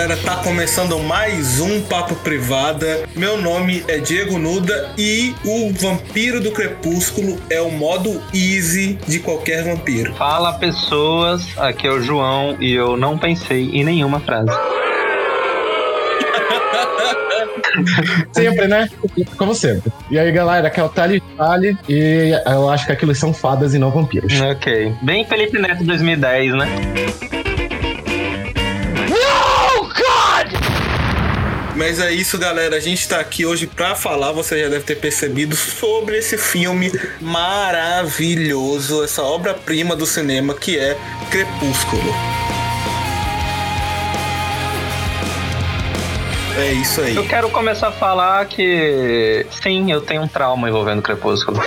Galera, tá começando mais um Papo Privada. Meu nome é Diego Nuda e o Vampiro do Crepúsculo é o modo easy de qualquer vampiro. Fala pessoas, aqui é o João e eu não pensei em nenhuma frase. Sempre, né? Como sempre. E aí, galera, aqui é o Tali Tali e eu acho que aquilo são fadas e não vampiros. Ok. Bem Felipe Neto 2010, né? Mas é isso, galera. A gente tá aqui hoje pra falar, você já deve ter percebido, sobre esse filme maravilhoso, essa obra-prima do cinema que é Crepúsculo. É isso aí. Eu quero começar a falar que sim, eu tenho um trauma envolvendo Crepúsculo.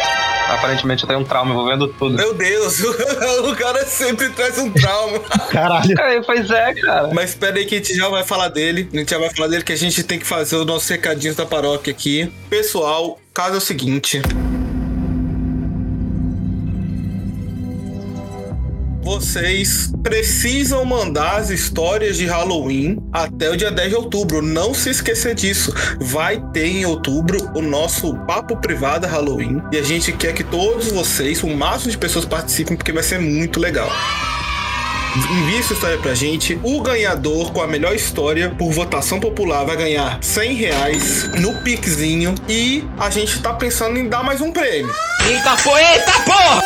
Aparentemente eu tenho um trauma envolvendo tudo. Meu Deus, o cara sempre traz um trauma. Caralho. É, pois é, cara. Mas espera aí que a gente já vai falar dele. A gente já vai falar dele que a gente tem que fazer os nossos recadinhos da paróquia aqui. Pessoal, caso é o seguinte. Vocês precisam mandar as histórias de Halloween até o dia 10 de outubro. Não se esquecer disso. Vai ter em outubro o nosso papo privado Halloween. E a gente quer que todos vocês, o máximo de pessoas participem, porque vai ser muito legal. Envie sua história pra gente. O ganhador com a melhor história por votação popular vai ganhar 100 reais no Pixinho. E a gente tá pensando em dar mais um prêmio. Eita porra, eita porra!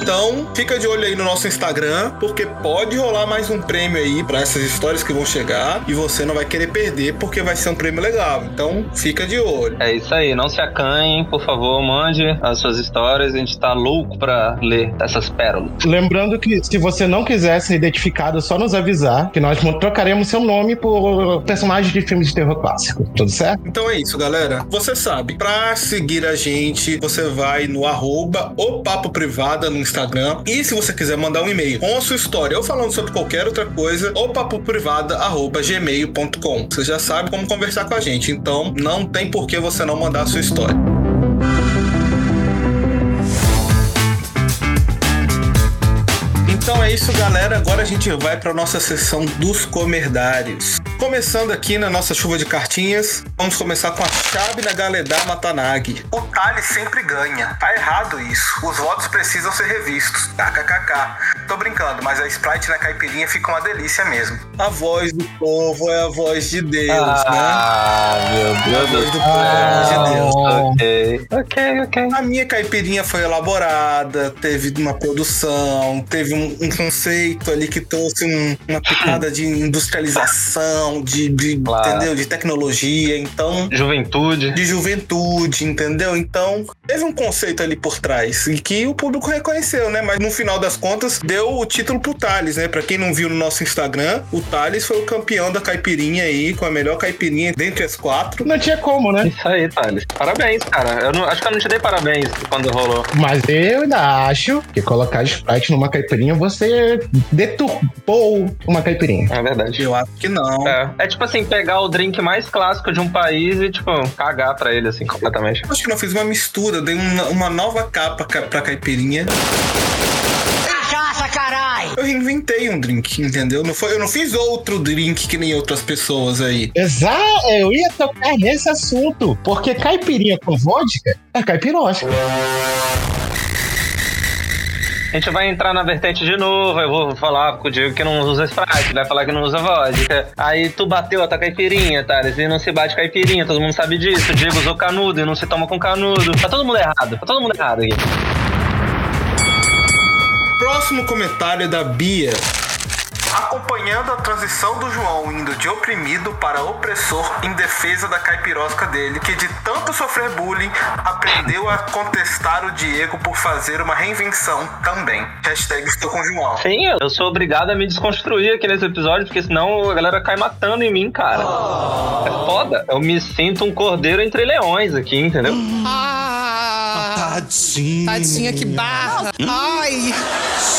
Então, fica de olho aí no nosso Instagram, porque pode rolar mais um prêmio aí para essas histórias que vão chegar e você não vai querer perder porque vai ser um prêmio legal. Então, fica de olho. É isso aí, não se acanhem, por favor, mande as suas histórias, a gente tá louco pra ler essas pérolas. Lembrando que se você não quiser ser identificado, é só nos avisar que nós trocaremos seu nome por personagem de filme de terror clássico. Tudo certo? Então é isso, galera. Você sabe, pra seguir a gente, você vai no arroba o Papo Privada no Instagram. E se você quiser mandar um e-mail com a sua história ou falando sobre qualquer outra coisa, o papoprivada.gmail.com. Você já sabe como conversar com a gente, então não tem por que você não mandar a sua história. Então é isso, galera. Agora a gente vai para nossa sessão dos comerdários. Começando aqui na nossa chuva de cartinhas, vamos começar com a chave na Galedar Matanagi. O Thales sempre ganha. Tá errado isso. Os votos precisam ser revistos. KKKK. Tô brincando, mas a Sprite na caipirinha fica uma delícia mesmo. A voz do povo é a voz de Deus, ah, né? meu A Deus voz do do povo é a voz de Deus. Ok, ok, ok. A minha caipirinha foi elaborada, teve uma produção, teve um, um conceito ali que trouxe um- uma pitada de industrialização, de, de- Claro. entendeu? De tecnologia, então Juventude. de juventude, entendeu? Então, teve um conceito ali por trás e que o público reconheceu, né? Mas no final das contas, deu o título pro Thales, né? Pra quem não viu no nosso Instagram, o Thales foi o campeão da caipirinha aí, com a melhor caipirinha dentre as quatro. Não tinha como, né? Isso aí, Thales. Parabéns, cara. Eu não- acho que eu não te dei parabéns quando rolou. Mas eu ainda acho que colocar Sprite numa caipirinha, você deturpou uma caipirinha. É verdade. Eu acho que não. É. é tipo assim, pegar o drink mais clássico de um país e, tipo, cagar pra ele, assim, completamente. Acho que não fiz uma mistura, dei uma, uma nova capa ca- pra caipirinha. Eu reinventei um drink, entendeu? Não foi, eu não fiz outro drink que nem outras pessoas aí. Exato, eu ia tocar nesse assunto. Porque caipirinha com vodka é caipirosca. A gente vai entrar na vertente de novo, eu vou falar com o Diego que não usa Sprite, vai falar que não usa vodka. Aí tu bateu a tua caipirinha, Thales, e não se bate caipirinha, todo mundo sabe disso. O Diego usou canudo e não se toma com canudo. Tá todo mundo errado, tá todo mundo errado aqui. Próximo comentário é da Bia. Acompanhando a transição do João indo de oprimido para opressor em defesa da caipirosca dele, que de tanto sofrer bullying, aprendeu a contestar o Diego por fazer uma reinvenção também. Hashtag estou com o João. Sim, eu sou obrigado a me desconstruir aqui nesse episódio, porque senão a galera cai matando em mim, cara. É foda. Eu me sinto um cordeiro entre leões aqui, entendeu? Ah, Tadinha. Tadinha, que barra. Ai,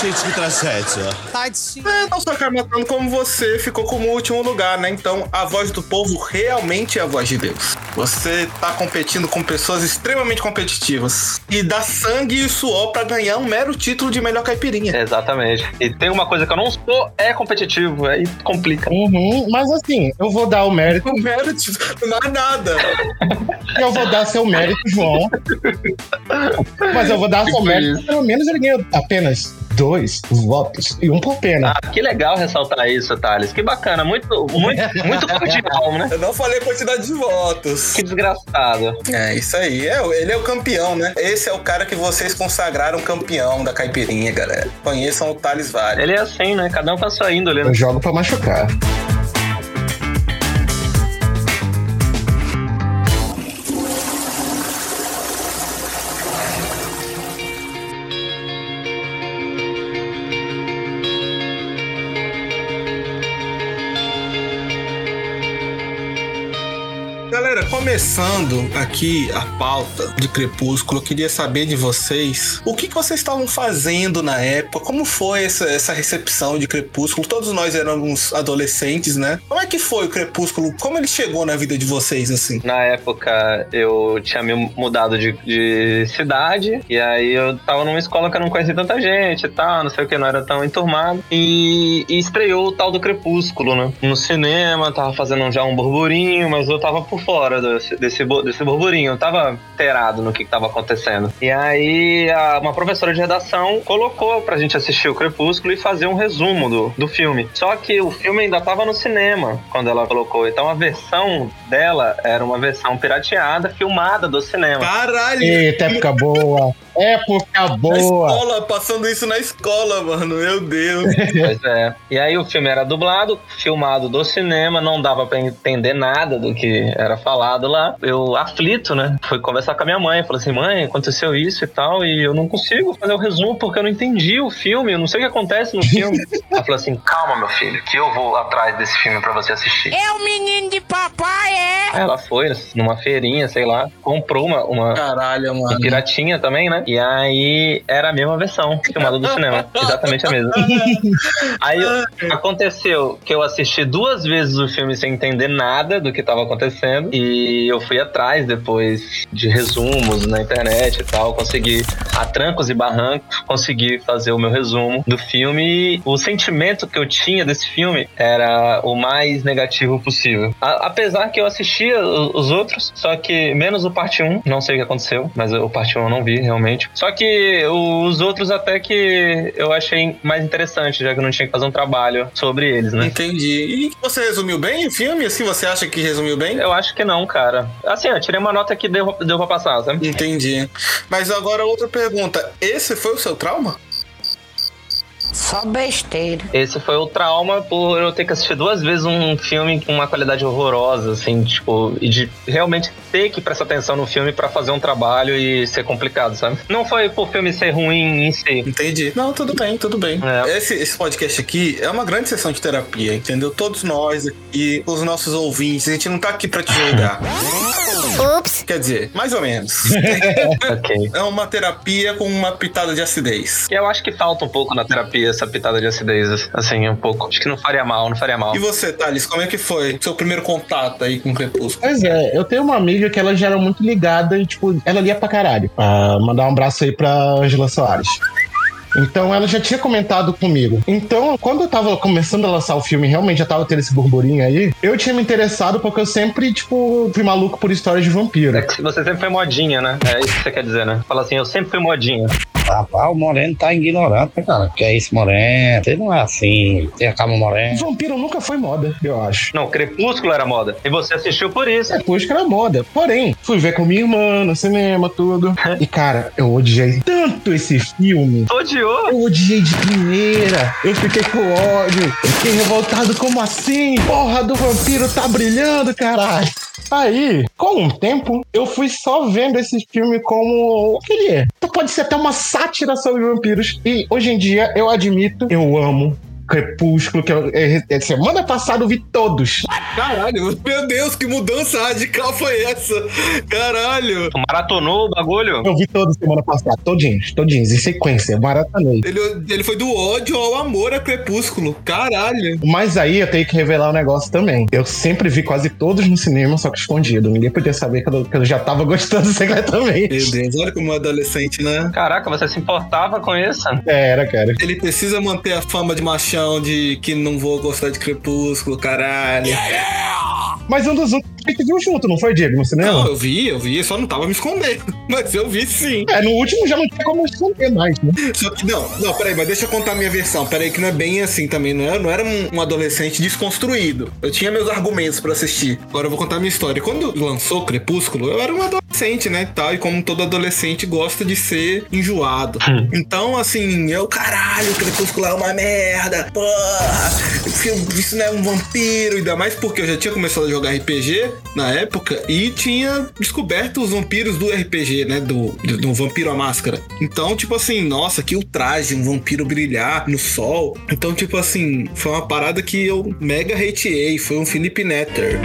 Gente, que tragédia. tadinha. É, não só cai matando como você ficou como último lugar, né? Então a voz do povo realmente é a voz de Deus. Você tá competindo com pessoas extremamente competitivas e dá sangue e suor pra ganhar um mero título de melhor caipirinha. Exatamente. E tem uma coisa que eu não sou, é competitivo. Aí complica. Uhum, mas assim, eu vou dar o mérito, mero título, não é nada. eu vou dar seu mérito, João. Mas eu vou dar Tipo mérito, pelo menos ele ganhou apenas dois votos e um por pena. Ah, que legal ressaltar isso, Thales. Que bacana. Muito, muito, muito cordial, né? Eu não falei quantidade de votos. Que desgraçado. É, isso aí. É, ele é o campeão, né? Esse é o cara que vocês consagraram campeão da caipirinha, galera. Conheçam o Thales Vale. Ele é assim, né? Cada um com a sua índole, né? Eu jogo pra machucar. Começando aqui a pauta de Crepúsculo, eu queria saber de vocês o que, que vocês estavam fazendo na época, como foi essa, essa recepção de Crepúsculo? Todos nós éramos adolescentes, né? Como é que foi o Crepúsculo? Como ele chegou na vida de vocês, assim? Na época eu tinha me mudado de, de cidade, e aí eu tava numa escola que eu não conhecia tanta gente e tal, não sei o que, não era tão enturmado. E, e estreou o tal do Crepúsculo, né? No cinema, tava fazendo já um burburinho, mas eu tava por fora desse, desse, desse burburinho, eu tava inteirado no que, que tava acontecendo. E aí a- uma professora de redação colocou pra gente assistir o Crepúsculo e fazer um resumo do, do filme. Só que o filme ainda tava no cinema quando ela colocou, então a versão dela era uma versão pirateada, filmada do cinema. Caralho! Eita, época boa. Época Na boa. escola, passando isso na escola, mano. Meu Deus. Pois é. E aí o filme era dublado, filmado do cinema, não dava pra entender nada do que era falado lá. Eu, aflito, né? Fui conversar com a minha mãe. Falei assim, mãe, aconteceu isso e tal, e eu não consigo fazer o resumo porque eu não entendi o filme, eu não sei o que acontece no filme. Ela falou assim, calma, meu filho, que eu vou atrás desse filme pra você assistir. É o menino de papai, é? Aí ela foi numa feirinha, sei lá, comprou uma, uma, Caralho, uma mano. piratinha também, né? E aí era a mesma versão filmada do cinema. Exatamente a mesma. Aí aconteceu que eu assisti duas vezes o filme sem entender nada do que tava acontecendo. E eu fui atrás depois de resumos na internet e tal. Consegui, a trancos e barrancos, consegui fazer o meu resumo do filme. E o sentimento que eu tinha desse filme era o mais negativo possível. A- apesar que eu assistia os outros, só que menos o parte 1, não sei o que aconteceu, mas o parte 1 eu não vi realmente. Só que os outros até que eu achei mais interessante, já que eu não tinha que fazer um trabalho sobre eles, né? Entendi. E você resumiu bem o filme? Assim, você acha que resumiu bem? Eu acho que não, cara. Assim, eu tirei uma nota que deu, deu pra passar, sabe? Entendi. Mas agora outra pergunta. Esse foi o seu trauma? Só besteira. Esse foi o trauma por eu ter que assistir duas vezes um filme com uma qualidade horrorosa, assim, tipo, e de realmente ter que prestar atenção no filme pra fazer um trabalho e ser complicado, sabe? Não foi por filme ser ruim em si. Entendi. Não, tudo bem, tudo bem. É. Esse, esse podcast aqui é uma grande sessão de terapia, entendeu? Todos nós aqui, os nossos ouvintes, a gente não tá aqui pra te julgar. Ups. Quer dizer, mais ou menos. ok. É uma terapia com uma pitada de acidez. Eu acho que falta um pouco na terapia essa pitada de acidez, assim, um pouco. Acho que não faria mal, não faria mal. E você, Thales, como é que foi seu primeiro contato aí com o Crepúsculo? Pois é, eu tenho uma amiga que ela já era muito ligada e, tipo, ela lia pra caralho. Ah, mandar um abraço aí pra Angela Soares. Então ela já tinha comentado comigo. Então, quando eu tava começando a lançar o filme, realmente já tava tendo esse burburinho aí, eu tinha me interessado porque eu sempre, tipo, fui maluco por histórias de vampiro. É que você sempre foi modinha, né? É isso que você quer dizer, né? Fala assim, eu sempre fui modinha. Rapaz, o Moreno tá ignorante, né, cara? Que é isso, Moreno? Você não é assim. Tem a cama Moreno. Vampiro nunca foi moda, eu acho. Não, Crepúsculo era moda. E você assistiu por isso. Depois que era moda. Porém, fui ver com minha irmã no cinema, tudo. E, cara, eu odiei tanto esse filme. Odiou? Eu odiei de primeira. Eu fiquei com ódio. Eu Fiquei revoltado. Como assim? Porra do vampiro tá brilhando, caralho. Aí, com o tempo, eu fui só vendo esse filme como o que ele é. Então pode ser até uma sátira sobre vampiros. E hoje em dia, eu admito, eu amo Crepúsculo, que eu, é, é, semana passada eu vi todos. Caralho, meu Deus, que mudança radical foi essa? Caralho. Tu maratonou o bagulho? Eu vi todos semana passada, todinhos, todinhos, em sequência, eu maratonei. Ele, ele foi do ódio ao amor a Crepúsculo. Caralho. Mas aí eu tenho que revelar um negócio também. Eu sempre vi quase todos no cinema, só que escondido. Ninguém podia saber que eu, que eu já tava gostando secretamente. Meu Deus, olha como é adolescente, né? Caraca, você se importava com isso? É, Era, cara. Ele precisa manter a fama de machão, de que não vou gostar de Crepúsculo, caralho. Mas um dos outros a gente viu junto, não foi, Diego, no cinema? Não, eu vi, eu vi, só não tava me escondendo. Mas eu vi sim. É, no último já não tinha como esconder mais, né? Só que não, não, peraí, mas deixa eu contar a minha versão. Peraí, que não é bem assim também. Não era, não era um, um adolescente desconstruído. Eu tinha meus argumentos pra assistir. Agora eu vou contar a minha história. Quando lançou Crepúsculo, eu era um adolescente, né? Tal, e como todo adolescente gosta de ser enjoado. Então, assim, eu, caralho, Crepúsculo é uma merda. Porra, isso não é um vampiro. Ainda mais porque eu já tinha começado a jogar RPG na época e tinha descoberto os vampiros do RPG, né? Do, do, do Vampiro à Máscara. Então, tipo assim, nossa, que ultraje, um vampiro brilhar no sol. Então, tipo assim, foi uma parada que eu mega hateei. Foi um Felipe Netter.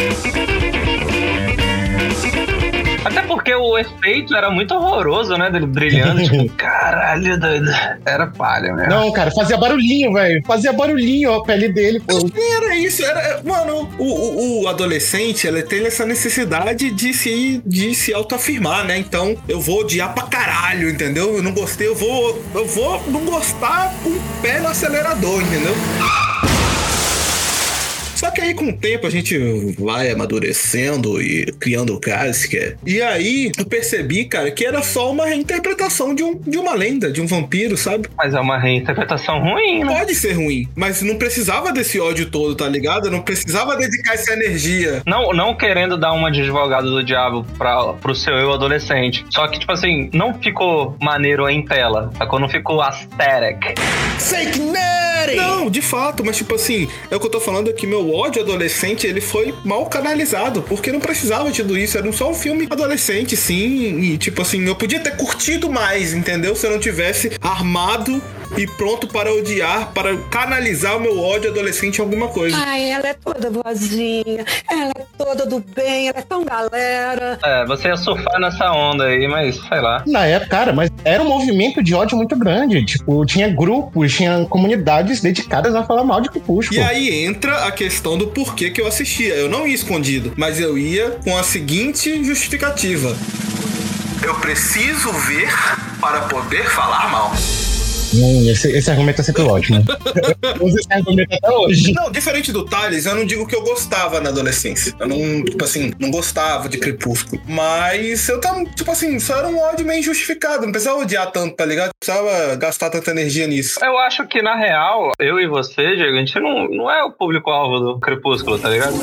Porque o efeito era muito horroroso, né? Dele brilhando. tipo, caralho, doido. Era palha, mesmo. Não, cara, fazia barulhinho, velho. Fazia barulhinho a pele dele, pô. Era isso, era. Mano, o, o, o adolescente, ele tem essa necessidade de se, de se autoafirmar, né? Então, eu vou odiar pra caralho, entendeu? Eu não gostei, eu vou. Eu vou não gostar com o pé no acelerador, entendeu? Só que aí com o tempo a gente vai amadurecendo e criando casca. E aí eu percebi, cara, que era só uma reinterpretação de, um, de uma lenda, de um vampiro, sabe? Mas é uma reinterpretação ruim, né? Pode ser ruim, mas não precisava desse ódio todo, tá ligado? Não precisava dedicar essa energia. Não, não querendo dar uma de advogado do diabo pra, pro seu eu adolescente. Só que, tipo assim, não ficou maneiro em tela. Sacou? Não ficou aesthetic. Fake nerd! Não, de fato, mas tipo assim, é o que eu tô falando aqui, meu ódio adolescente, ele foi mal canalizado, porque não precisava de tudo isso, era só um filme adolescente, sim, e tipo assim, eu podia ter curtido mais, entendeu? Se eu não tivesse armado e pronto para odiar, para canalizar o meu ódio adolescente em alguma coisa. Ai, ela é toda boazinha, ela é toda do bem, ela é tão galera. É, você ia surfar nessa onda aí, mas sei lá. Na época, cara, mas era um movimento de ódio muito grande. Tipo, tinha grupos, tinha comunidades dedicadas a falar mal de Crepúsculo. E aí entra a questão do porquê que eu assistia. Eu não ia escondido, mas eu ia com a seguinte justificativa. Eu preciso ver para poder falar mal. Hum, esse, esse argumento é sempre ótimo. Eu uso esse argumento até hoje. Não, diferente do Thales, eu não digo que eu gostava na adolescência. Eu não, tipo assim, não gostava de Crepúsculo. Mas eu tava, tipo assim, só era um ódio meio injustificado. Não precisava odiar tanto, tá ligado? Não precisava gastar tanta energia nisso. Eu acho que, na real, eu e você, Diego, a gente não, não é o público-alvo do Crepúsculo, tá ligado?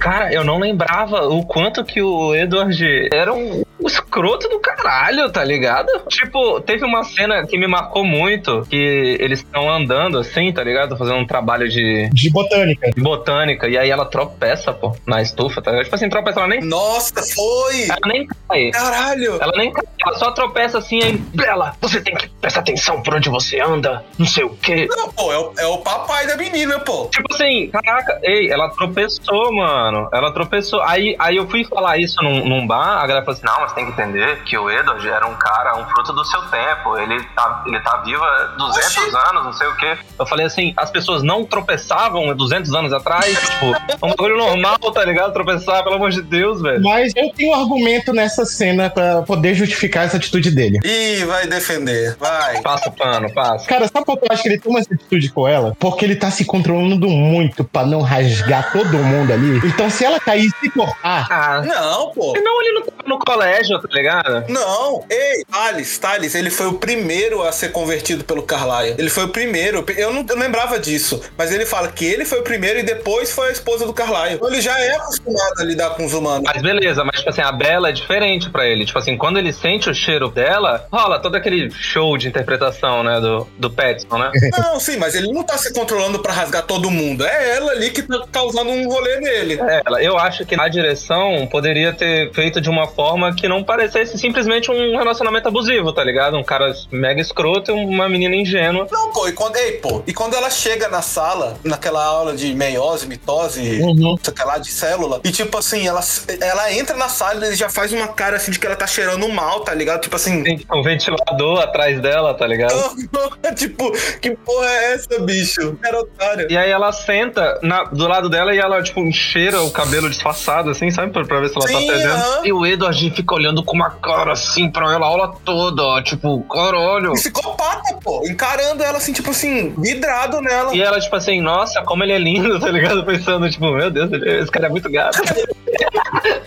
Cara, eu não lembrava o quanto que o Edward era um escroto do caralho, tá ligado? Tipo, teve uma cena que me marcou muito, que eles estão andando assim, tá ligado? Fazendo um trabalho de, De botânica. de botânica, e aí ela tropeça, pô, na estufa, tá ligado? Tipo assim, tropeça, ela nem, Nossa, foi! ela nem cai. Caralho! Ela nem cai, ela só tropeça assim, aí, Bela, você tem que prestar atenção por onde você anda, não sei o quê. Não, pô, é o, é o papai da menina, pô. Tipo assim, caraca, ei, ela tropeçou, mano. Ela tropeçou. Aí, aí eu fui falar isso num, num bar, a galera falou assim: não, mas tem que entender que o Edward era um cara, um fruto do seu tempo. Ele tá, ele tá vivo há 200 Oxi. anos, não sei o quê. Eu falei assim: as pessoas não tropeçavam 200 anos atrás. tipo, é um bagulho normal, tá ligado? Tropeçar, pelo amor de Deus, velho. Mas eu tenho um argumento nessa cena pra poder justificar essa atitude dele. Ih, vai defender. Vai. Passa o pano, passa. Cara, sabe por que eu acho que ele toma essa atitude com ela? Porque ele tá se controlando muito pra não rasgar todo mundo ali. Então, se ela cair e se cortar, Ah, Não, pô. não, ele não tava no colégio, tá ligado? Não, ei, Thales, Thales, ele foi o primeiro a ser convertido pelo Carlyle. Ele foi o primeiro. Eu não, eu lembrava disso, mas ele fala que ele foi o primeiro e depois foi a esposa do Carlyle. Então ele já é acostumado a lidar com os humanos. Mas beleza, mas tipo assim, a Bela é diferente pra ele. Tipo assim, quando ele sente o cheiro dela, rola todo aquele show de interpretação, né, do, do Petson, né? Não, sim, mas ele não tá se controlando pra rasgar todo mundo. É ela ali que tá causando um rolê nele. É, ela- eu acho que a direção poderia ter feito de uma forma que não parecesse simplesmente um relacionamento abusivo, tá ligado? Um cara mega escroto e uma menina ingênua. Não, pô, e quando, ei, pô, e quando ela chega na sala, naquela aula de meiose, mitose, Uhum. sei lá, de célula, e tipo assim, ela, ela entra na sala e já faz uma cara assim de que ela tá cheirando mal, tá ligado? Tipo assim. Tem um ventilador atrás dela, tá ligado? tipo, que porra é essa, bicho? Era otário. E aí ela senta na- do lado dela e ela, tipo, cheira o cabelo disfarçado, assim, sabe? Pra, pra ver se ela tá Sim, fedendo. aham. E o Edward fica olhando com uma cara assim pra ela a aula toda, ó, tipo, caralho. Psicopata, pô, encarando ela assim, tipo assim, vidrado nela. E ela, tipo assim, nossa, como ele é lindo, tá ligado? Pensando, tipo, meu Deus, ele- esse cara é muito gato.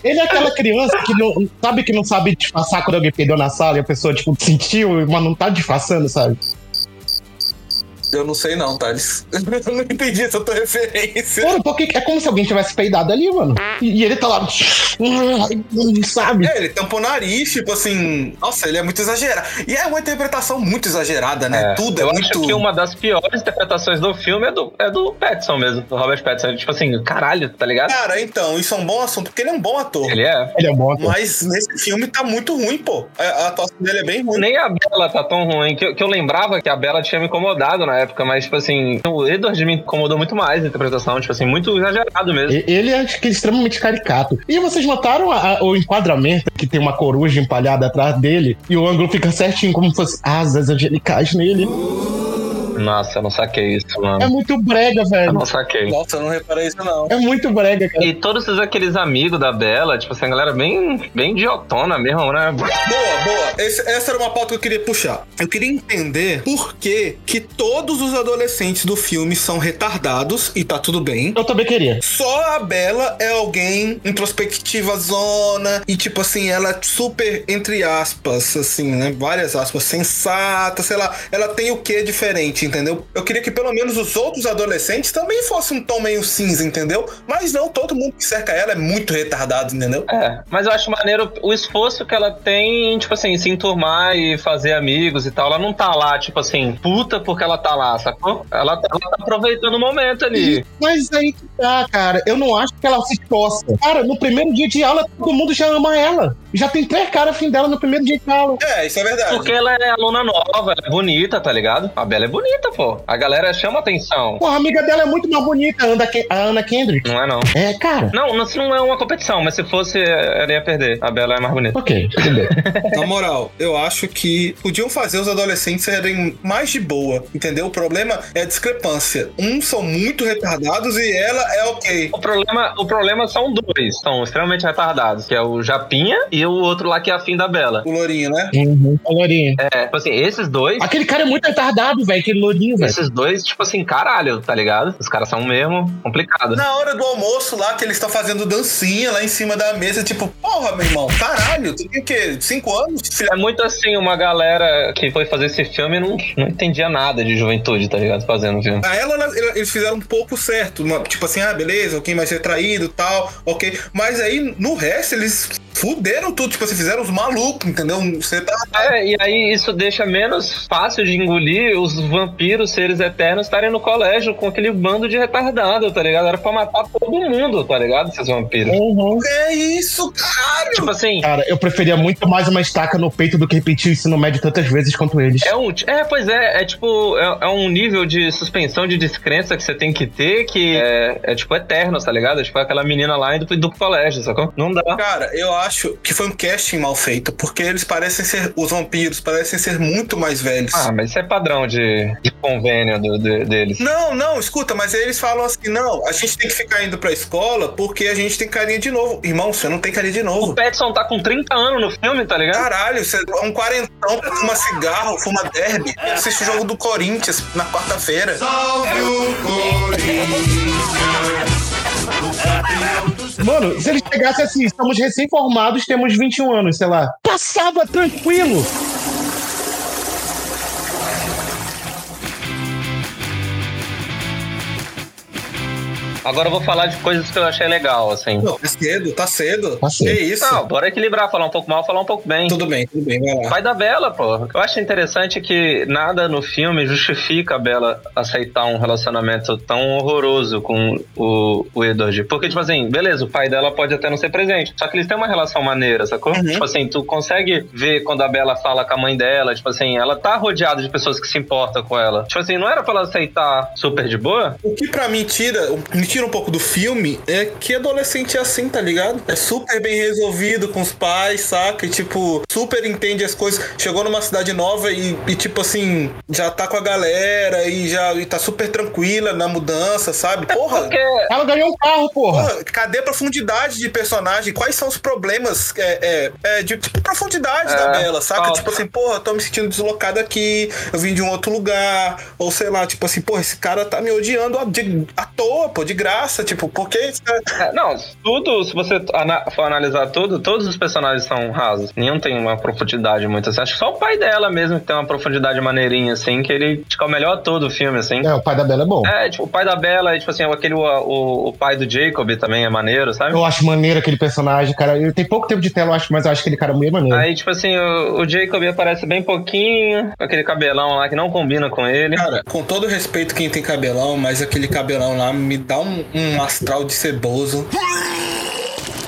Ele é aquela criança que não sabe que não sabe disfarçar quando alguém perdeu na sala e a pessoa, tipo, sentiu, mas não tá disfarçando, sabe? Eu não sei não, Thales. Eu não entendi essa tua referência. Mano, porque é como se alguém tivesse peidado ali, mano. E, e ele tá lá. Sabe? É, ele tampa o nariz, tipo assim. Nossa, ele é muito exagerado. E é uma interpretação muito exagerada, né? Tudo é eu muito. acho que uma das piores interpretações do filme é do, é do Pattinson mesmo, do Robert Pattinson. Tipo assim, caralho, tá ligado? Cara, então, isso é um bom assunto, porque ele é um bom ator. Ele é. Ele é bom ator. Mas nesse filme tá muito ruim, pô. A, a atuação dele é bem ruim. Nem a Bela tá tão ruim, que, eu- que eu lembrava que a Bela tinha me incomodado na época, mas, tipo assim, o Edward me incomodou muito mais a interpretação, tipo assim, muito exagerado mesmo. Ele é é extremamente caricato. E vocês notaram a- a- o enquadramento que tem uma coruja empalhada atrás dele e o ângulo fica certinho, como se fosse asas angelicais nele? Nossa, eu não saquei isso, mano. É muito brega, Eu velho. não saquei. Nossa, eu não reparei isso, não. É muito brega, cara. E todos esses- aqueles amigos da Bela, tipo assim, a galera bem, bem idiotona mesmo, né? Boa, boa. Esse- essa era uma pauta que eu queria puxar. Eu queria entender por que, que todos os adolescentes do filme são retardados e tá tudo bem. Eu também queria. Só a Bela é alguém introspectiva zona e tipo assim, ela é super entre aspas, assim, né? Várias aspas, sensata, sei lá. Ela tem o que diferente, entendeu? Eu queria que pelo menos os outros adolescentes também fossem um tom meio cinza, entendeu? Mas não, todo mundo que cerca ela é muito retardado, entendeu? É, mas eu acho maneiro o esforço que ela tem em, tipo assim, se enturmar e fazer amigos e tal. Ela não tá lá, tipo assim, puta porque ela tá lá, sacou? Ela, tá- ela tá aproveitando o momento ali. Mas aí que tá, cara. Eu não acho que ela se esforça. Cara, no primeiro dia de aula, todo mundo já ama ela. Já tem três caras afim dela no primeiro dia de aula. É, isso é verdade. Porque ela é aluna nova, ela é bonita, tá ligado? A Bela é bonita, pô. A galera chama atenção. Porra, a amiga dela é muito mais bonita, a Ana Ke- a Ana Kendrick. Não é, não. É, cara. Não, não- isso não é uma competição, mas se fosse, ela ia perder. A Bela é mais bonita. Ok, bem. Na moral, eu acho que podiam fazer os adolescentes serem mais de boa, entendeu? O problema é a discrepância. Uns são muito retardados e ela é ok. O problema, o problema são dois, são extremamente retardados, que é o Japinha e o outro lá que é afim da Bela. O Lourinho, né? Uhum. Colorinha. É, tipo assim, esses dois, Aquele cara é muito retardado, velho. Aquele lourinho, velho. esses dois, tipo assim, caralho, tá ligado? Os caras são mesmo complicados. Na hora do almoço lá, que eles estão fazendo dancinha lá em cima da mesa, tipo, porra, meu irmão, caralho, tu tem o quê? Cinco anos? Filha É muito assim, uma galera que foi fazer esse filme não, não entendia nada de juventude, tá ligado? Fazendo o filme. A ela, ela- eles fizeram um pouco certo. tipo assim, ah, beleza, quem vai ser traído tal, ok. Mas aí, no resto, eles fuderam tudo. Tipo assim, fizeram os malucos, entendeu? Você tá. É, e aí isso deixa menos fácil de engolir os vampiros, seres eternos, estarem no colégio com aquele bando de retardado, tá ligado? Era pra matar todo mundo, tá ligado? Esses vampiros. Uhum. É isso, caralho! Tipo assim, Cara, eu preferia muito mais uma estaca no peito do que repetir o ensino médio tantas vezes quanto eles. É um. É, pois é, é tipo. É, é um nível de suspensão de descrença que você tem que ter que é, é tipo eterno, tá ligado? É tipo aquela menina lá indo pro- do colégio, sacou? Não dá. Cara, eu acho que foi um casting mal feito, porque eles parecem ser. Os vampiros parecem ser muito mais velhos. Ah, mas isso é padrão de, de convênio do- de- deles. Não, não, escuta, mas eles falam assim: não, a gente tem que ficar indo pra escola porque a gente tem carinha de novo. Irmão, você não tem carinha de O novo. Petson tá com 30 anos no filme, tá ligado? Caralho, você é um quarentão, fuma cigarro, fuma derby, assiste o jogo do Corinthians na quarta-feira. Mano, se eles pegassem assim, estamos recém-formados, temos 21 anos, sei lá. Passava tranquilo. Agora eu vou falar de coisas que eu achei legal, assim. Não, tá cedo, tá cedo. Tá cedo. Que isso? Não, bora equilibrar, falar um pouco mal, falar um pouco bem. Tudo bem, tudo bem, vai lá. Pai da Bela, pô. Eu acho interessante que nada no filme justifica a Bela aceitar um relacionamento tão horroroso com o, o Edward. Porque, tipo assim, beleza, o pai dela pode até não ser presente. Só que eles têm uma relação maneira, sacou? Uhum. Tipo assim, tu consegue ver quando a Bela fala com a mãe dela, tipo assim, ela tá rodeada de pessoas que se importam com ela. Tipo assim, não era pra ela aceitar super de boa? O que pra mim tira, me tira um pouco do filme é que adolescente é assim, tá ligado? É super bem resolvido com os pais, saca? E, tipo, super entende as coisas. Chegou numa cidade nova e, e, tipo assim, já tá com a galera e já e tá super tranquila na mudança, sabe? Porra, Porque Ela ganhou um carro, porra. Porra, cadê a profundidade de personagem? Quais são os problemas é, é, é, de tipo, profundidade É, da Bela, saca? falta. Tipo assim, porra, eu tô me sentindo deslocado aqui, eu vim de um outro lugar, ou sei lá, tipo assim, porra, esse cara tá me odiando à- de- à toa, pô, de graça, tipo, por que esse cara... É, Não, tudo, se você ana- for analisar tudo, todos os personagens são rasos. Nenhum tem uma profundidade muito assim. Acho que só o pai dela mesmo que tem uma profundidade maneirinha, assim, que ele que é o melhor ator do filme, assim. É, o pai da Bela é bom. É, tipo, o pai da Bella, é, tipo assim, aquele, o, o, o pai do Jacob também é maneiro, sabe? Eu acho maneiro aquele personagem, cara. Ele tem pouco tempo de tela, eu acho, mas eu acho aquele cara meio maneiro. Aí, tipo assim, o, o Jacob aparece bem pouquinho, com aquele cabelão lá que não combina com ele. Cara, com todo respeito quem tem cabelão, mas aquele cabelão lá me dá um, um astral de ceboso.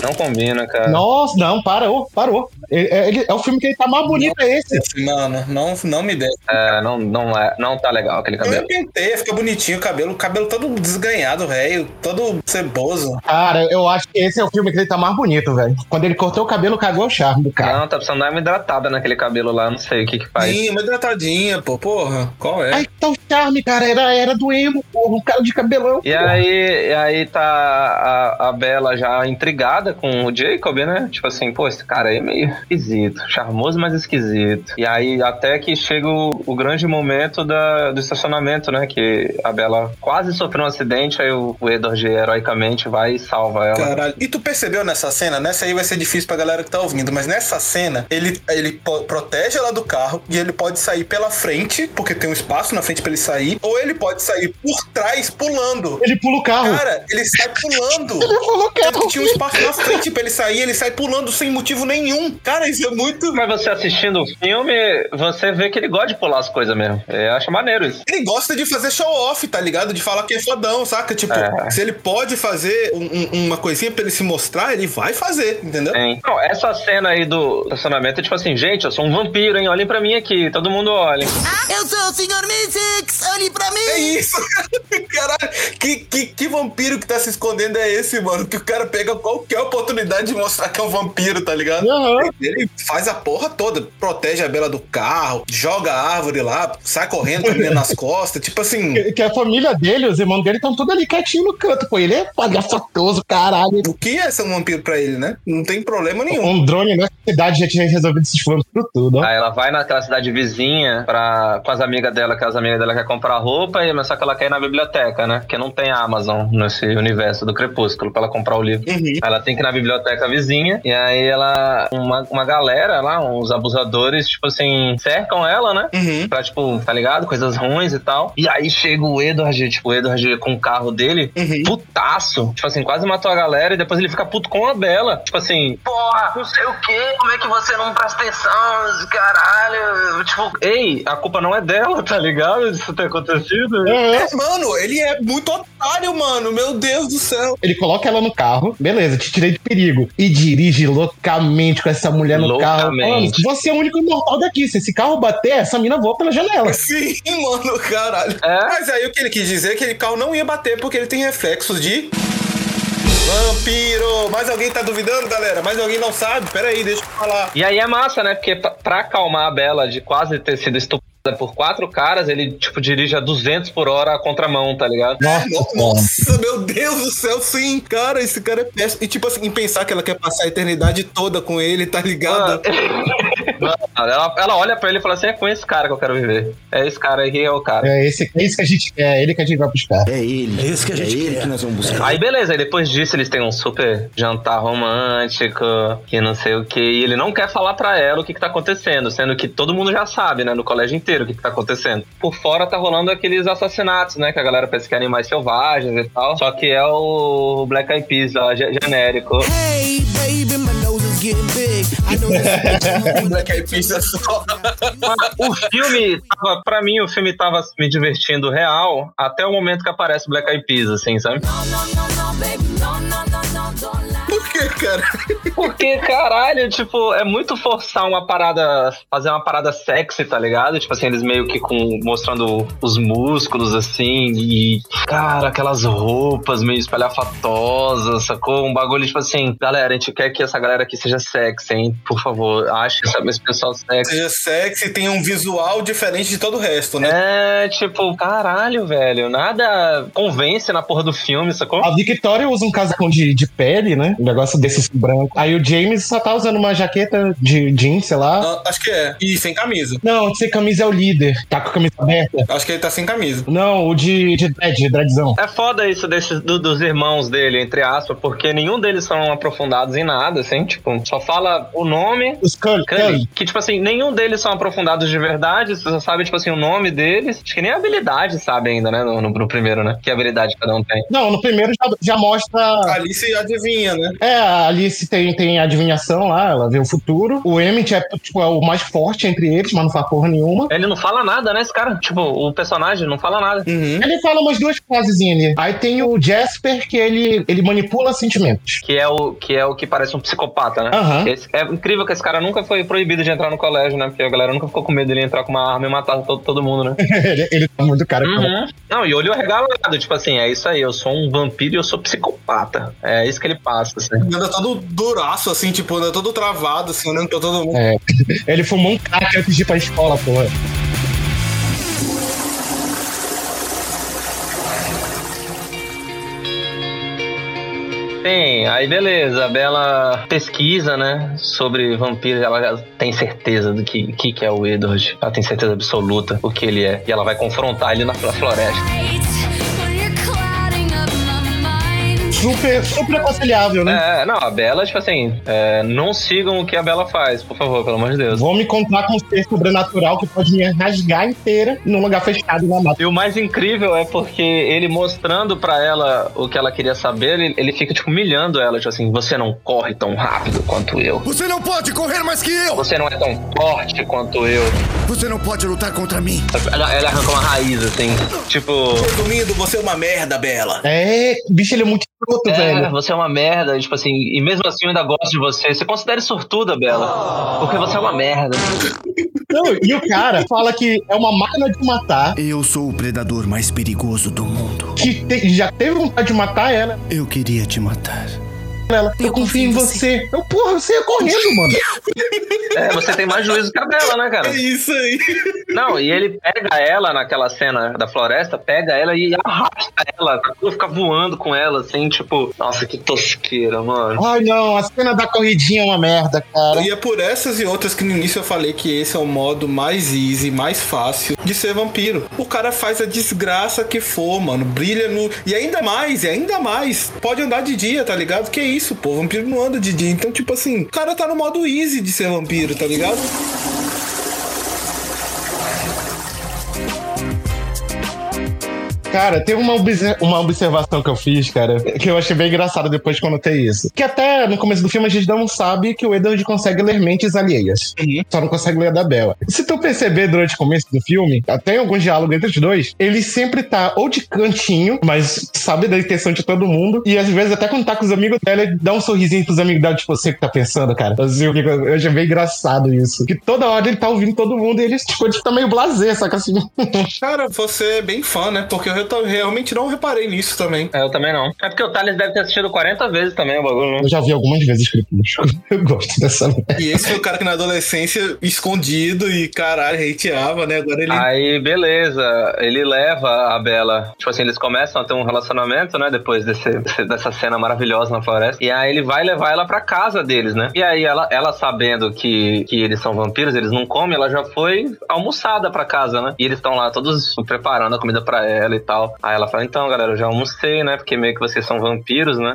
Não combina, cara. Nossa, não, parou, parou. Ele- é, ele- é o filme que ele tá mais bonito, é esse. Mano, não, não me desce. É, não, não, é, não tá legal aquele Eu cabelo. pintei, fica bonitinho o cabelo, o cabelo todo desganhado, velho, todo ceboso. Cara, eu acho que esse é o filme que ele tá mais bonito, velho. Quando ele cortou o cabelo, cagou o charme do cara. Não, tá precisando dar uma hidratada naquele cabelo lá, não sei o que que faz. Sim, uma hidratadinha, pô, porra, qual é? Aí tá o charme, cara. Era, era do emo, porra. Um cara de cabelão. E aí, e aí tá a, a Bela já intrigada com o Jacob, né? Tipo assim, pô, esse cara aí é meio esquisito. Charmoso, mas esquisito. E aí, até que chega o, o grande momento da, do estacionamento, né? Que a Bela quase sofreu um acidente, aí o, o Edward heroicamente vai e salva ela. Caralho. E tu percebeu nessa cena? Nessa aí vai ser difícil pra galera que tá ouvindo, mas nessa cena, ele, ele protege ela do carro e ele pode sair pela frente, porque tem um espaço na frente pra ele sair, ou ele pode sair por trás pulando. Ele pula o carro. Cara, ele sai pulando. Ele pula o Tanto carro. que tinha um espaço na pra ele sair, ele sai pulando sem motivo nenhum. Cara, isso é muito. Mas você assistindo o filme, você vê que ele gosta de pular as coisas mesmo. Eu acho maneiro isso. Ele gosta de fazer show-off, tá ligado? De falar que é fodão, saca? Tipo, É. se ele pode fazer um- um- uma coisinha pra ele se mostrar, ele vai fazer, entendeu? Tem. Não, essa cena aí do estacionamento é tipo assim, gente, eu sou um vampiro, hein? Olhem pra mim aqui, todo mundo olha. Eu sou o Sr. Mystics, olhe pra mim. É isso! Caralho, que, que, que vampiro que tá se escondendo é esse, mano? Que o cara pega qualquer oportunidade de mostrar que é um vampiro, tá ligado? Aham. Ele faz a porra toda, protege a bela do carro, joga a árvore lá, sai correndo com a nas costas, tipo assim. Que, que a família dele, os irmãos dele, estão todos ali quietinho no canto, pô. Ele é palhaçotoso, caralho. O que é ser um vampiro pra ele, né? Não tem problema nenhum. Um drone nessa cidade já tinha resolvido esses vampiros tudo, ó. Aí ela vai naquela cidade vizinha pra, com as amigas dela, que as amigas dela querem comprar roupa, e, mas só que ela quer ir na biblioteca, né? Porque não tem a Amazon nesse universo do Crepúsculo pra ela comprar o livro. Uhum. Aí Ela tem que na biblioteca vizinha, e aí ela, uma, uma galera lá, uns abusadores, tipo assim, cercam ela, né? Uhum. Pra, tipo, tá ligado? Coisas ruins e tal. E aí chega o Edward, tipo, o Edward com o carro dele, Uhum. putaço. Tipo assim, quase matou a galera e depois ele fica puto com a Bela. Tipo assim, porra, não sei o quê, como é que você não presta atenção, caralho. Tipo, ei, a culpa não é dela, tá ligado? Disso ter acontecido. É, É, mano, ele é muito otário, mano. Meu Deus do céu. Ele coloca ela no carro, beleza, te tirei de perigo. E dirige loucamente com essa mulher no carro. Mano, você é o único imortal daqui. Se esse carro bater, essa mina voa pela janela. Sim, mano, caralho. É? Mas aí o que ele quis dizer é que aquele carro não ia bater porque ele tem reflexos de. Vampiro! Mais alguém tá duvidando, galera? Mais alguém não sabe? Pera aí, deixa eu falar. E aí é massa, né? Porque pra, pra acalmar a Bela de quase ter sido estuprada por quatro caras, ele, tipo, dirige a 200 por hora a contramão, tá ligado? Nossa, No- Nossa, meu Deus do céu, sim, cara, esse cara é péssimo. E tipo assim, em pensar que ela quer passar a eternidade toda com ele, tá ligado? ela, ela olha pra ele e fala assim: é com esse cara que eu quero viver. É esse cara aí que é o cara. É esse, é esse que a gente quer, é ele que a gente vai buscar. É ele. É esse que a gente é ele quer. que nós vamos buscar. Aí beleza, aí depois disso eles têm um super jantar romântico, que não sei o que, e ele não quer falar pra ela o que, que tá acontecendo, sendo que todo mundo já sabe, né, no colégio inteiro o que, que tá acontecendo. Por fora tá rolando aqueles assassinatos, né, que a galera pensa que é animais selvagens e tal, só que é o Black Eyed Peas lá, ge- genérico. Hey, baby, my nose is getting big. I know this Black Eyed Peas é só. O filme, tava, pra mim, o filme tava me divertindo real até o momento que aparece o Black Eyed Peas, assim, sabe? Por que, cara? Porque, caralho, tipo, é muito forçar uma parada, fazer uma parada sexy, tá ligado? Tipo assim, eles meio que com, mostrando os músculos, assim, e, cara, aquelas roupas meio espalhafatosas, sacou? Um bagulho, tipo assim, galera, a gente quer que essa galera aqui seja sexy, hein? Por favor, ache essa- esse pessoal sexy. Seja sexy, tem um visual diferente de todo o resto, né? É, tipo, caralho, velho, nada convence na porra do filme, sacou? A Victoria usa um casacão de, de pele, né? Negócio desse branco. Aí o James só tá usando uma jaqueta de jeans, sei lá. Ah, Acho que é. E sem camisa. Não, sem camisa é o líder. Tá com a camisa aberta. Acho que ele tá sem camisa. Não, o de, de dread, de dreadzão. É foda isso desses, do- dos irmãos dele, entre aspas, porque nenhum deles são aprofundados em nada, assim, tipo, só fala o nome. Os Cully. Cully, Cully. que, tipo assim, nenhum deles são aprofundados de verdade, você só sabe, tipo assim, o nome deles. Acho que nem a habilidade sabe ainda, né, no, no- no primeiro, né? Que habilidade cada um tem. Não, no primeiro já, já mostra. Alice adivinha, né? É, a Alice tem, tem adivinhação lá, ela vê o futuro. O Emmett é, tipo, é o mais forte entre eles, mas não faz porra nenhuma. Ele não fala nada, né, esse cara? Tipo, o personagem não fala nada. Uhum. Ele fala umas duas frasezinhas ali. Aí tem o Jasper, que ele, ele manipula sentimentos. Que é, o, que é o que parece um psicopata, né? Aham. Esse- é incrível que esse cara nunca foi proibido de entrar no colégio, né? Porque a galera nunca ficou com medo dele entrar com uma arma e matar todo, todo mundo, né? ele, ele tá muito cara. com- Uhum. Não, e olho regalado, tipo assim, é isso aí, eu sou um vampiro e eu sou psicopata. É isso que ele passa, assim. Anda todo duraço, assim, tipo, anda todo travado, assim, olhando pra todo mundo. É. Ele fumou um crack antes de ir pra escola, porra. Tem, aí beleza, a Bela pesquisa, né, sobre vampiros, ela tem certeza do que, que, que é o Edward, ela tem certeza absoluta o que ele é, e ela vai confrontar ele na fl- floresta. Super, super aconselhável, né? É, não, a Bela, tipo assim, é, não sigam o que a Bela faz, por favor, pelo amor de Deus. Vou me encontrar com um ser sobrenatural que pode me rasgar inteira num lugar fechado na mata. E o mais incrível é porque ele mostrando pra ela o que ela queria saber, ele, ele fica, tipo, humilhando ela, tipo assim, você não corre tão rápido quanto eu. Você não pode correr mais que eu! Você não é tão forte quanto eu. Você não pode lutar contra mim! Ela, ela arranca uma raiz, assim, tipo... Resumindo, você é uma merda, Bela. É, bicho, ele é muito escroto, É, velho. você é uma merda, tipo assim, e mesmo assim eu ainda gosto de você. Você considere sortuda, Bela. Porque você é uma merda. Não, e o cara fala que é uma máquina de matar, Eu sou o predador mais perigoso do mundo. que te- já teve vontade de matar ela. Eu queria te matar. Ela, eu confio em você. Eu, porra, você ia correndo, mano. É, você tem mais juízo que a Bela, né, cara? É isso aí. Não, e ele pega ela naquela cena da floresta, pega ela e arrasta ela, pra ficar voando com ela, assim, tipo, nossa, que tosqueira, mano. Ai, não, a cena da corridinha é uma merda, cara. E é por essas e outras que no início eu falei que esse é o modo mais easy, mais fácil de ser vampiro. O cara faz a desgraça que for, mano. Brilha no. E ainda mais, e ainda mais. Pode andar de dia, tá ligado? Que isso, pô. Vampiro não anda de dia. Então, tipo assim, o cara tá no modo easy de ser vampiro, tá ligado? Cara, teve uma, uma observação que eu fiz, cara, que eu achei bem engraçado depois que eu notei isso. Que até no começo do filme a gente não sabe que o Edward consegue ler mentes alheias. Só não consegue ler a da Bella. Se tu perceber durante o começo do filme, até em alguns diálogos entre os dois, ele sempre tá ou de cantinho, mas sabe da intenção de todo mundo. E às vezes, até quando tá com os amigos dela, ele dá um sorrisinho pros amigos dela, tipo, você que tá pensando, cara. Assim, eu, eu achei bem engraçado isso. Que toda hora ele tá ouvindo todo mundo e ele, tipo, ele tá meio blasé, saca assim. Cara, você é bem fã, né? Porque ao eu tô- realmente não reparei nisso também. É, eu também não. É porque o Thales deve ter assistido 40 vezes também o bagulho, né? Eu já vi algumas vezes Crepúsculo. Eu gosto dessa merda. E esse foi o cara que na adolescência, escondido e caralho, hateava, né? Agora ele. Aí, beleza, ele leva a Bela. Tipo assim, eles começam a ter um relacionamento, né? Depois desse, desse- dessa cena maravilhosa na floresta. E aí ele vai levar ela pra casa deles, né? E aí ela, ela sabendo que, que eles são vampiros, eles não comem, ela já foi almoçada pra casa, né? E eles estão lá todos preparando a comida pra ela e tal. Aí ela fala: então, galera, eu já almocei, né? Porque meio que vocês são vampiros, né?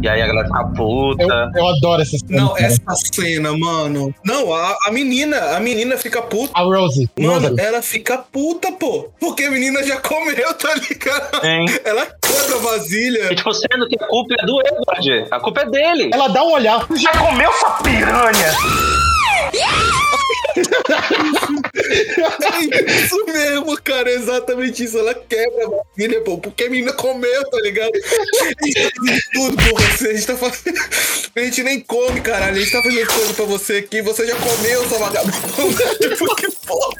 E aí a galera fica puta. Eu, eu adoro essa cena. Não, cara. essa cena, mano. Não, a, a menina, a menina fica puta. A Rose. Mano, Rose. ela fica puta, pô. Porque a menina já comeu, tá ligado? Sim. Ela quebra a vasilha. E, tipo, sendo que a culpa é do Edward. A culpa é dele. Ela dá um olhar. Já comeu sua piranha? Isso mesmo, cara. É exatamente isso. Ela quebra a vasilha, pô. Porque a menina comeu, tá ligado? A gente tá fazendo tudo por. A gente tá fazendo. A gente nem come, caralho. A gente tá fazendo coisa pra você aqui. Você já comeu, sua vagabunda. Tipo, que porra.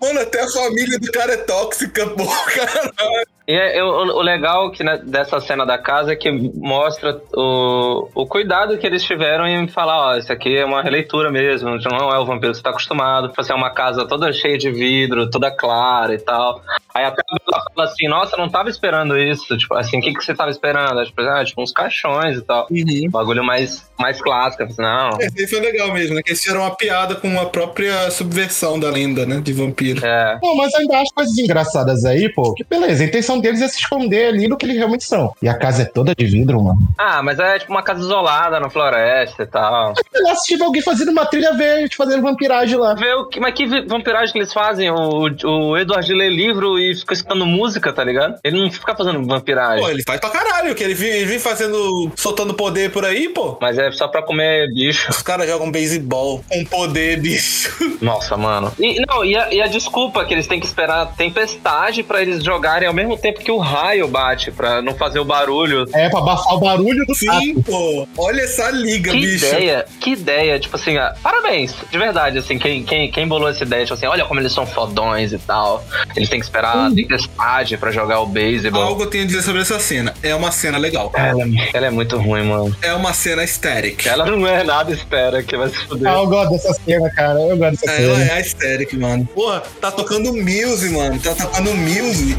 Mano, até a família do cara é tóxica, pô. Caralho. E é- o, o legal que né, dessa cena da casa é que mostra o, o cuidado que eles tiveram em falar, ó, isso aqui é uma releitura mesmo, não é o vampiro que você tá acostumado. Tipo assim, é uma casa toda cheia de vidro, toda clara e tal. Aí até a Bela fala assim, nossa, eu não tava esperando isso. Tipo assim, o que, que você tava esperando? Tipo, ah, tipo, uns caixões e tal. Uhum. Bagulho mais, mais clássico. Falei, Não, Esse aí foi legal mesmo, né? Que eles fizeram uma piada com a própria subversão da lenda, né? De vampiro. é. Pô, mas ainda acho coisas engraçadas aí, pô. Que beleza, a intenção deles é se esconder ali do que eles realmente são. E a casa é toda de vidro, mano. Ah, mas é tipo uma casa isolada na floresta e tal. Sei lá, se tiver alguém fazendo uma trilha verde, fazendo vampiragem lá. Vê o que, mas que vampiragem que eles fazem? O, o Edward lê livro e fica escutando música, tá ligado? Ele não fica fazendo vampiragem. Pô, ele faz pra caralho, que ele vem, ele vem fazendo. soltando poder por aí, pô. Mas é só pra comer bicho. Os caras jogam beisebol com poder, bicho. Nossa, mano. E, não, e a, e a desculpa que eles têm que esperar a tempestade pra eles jogarem ao mesmo tempo que o raio bate, pra não fazer o barulho. É, pra abafar o barulho do Sim, pô. Olha essa liga, Que bicho. ideia, que ideia, tipo assim, ah, parabéns, de verdade, assim, quem, quem, quem bolou essa ideia, tipo assim, olha como eles são fodões e tal, eles têm que esperar tempestade pra jogar o beisebol. Algo eu tenho a dizer sobre essa cena. É uma cena legal. Ela, ela é muito ruim, mano. É uma cena aesthetic. Ela não é nada, que vai se fuder. Ah, eu gosto dessa cena, cara. Eu gosto dessa Ela cena. é aesthetic, mano. Porra, tá tocando Muse, mano. Tá tocando Muse.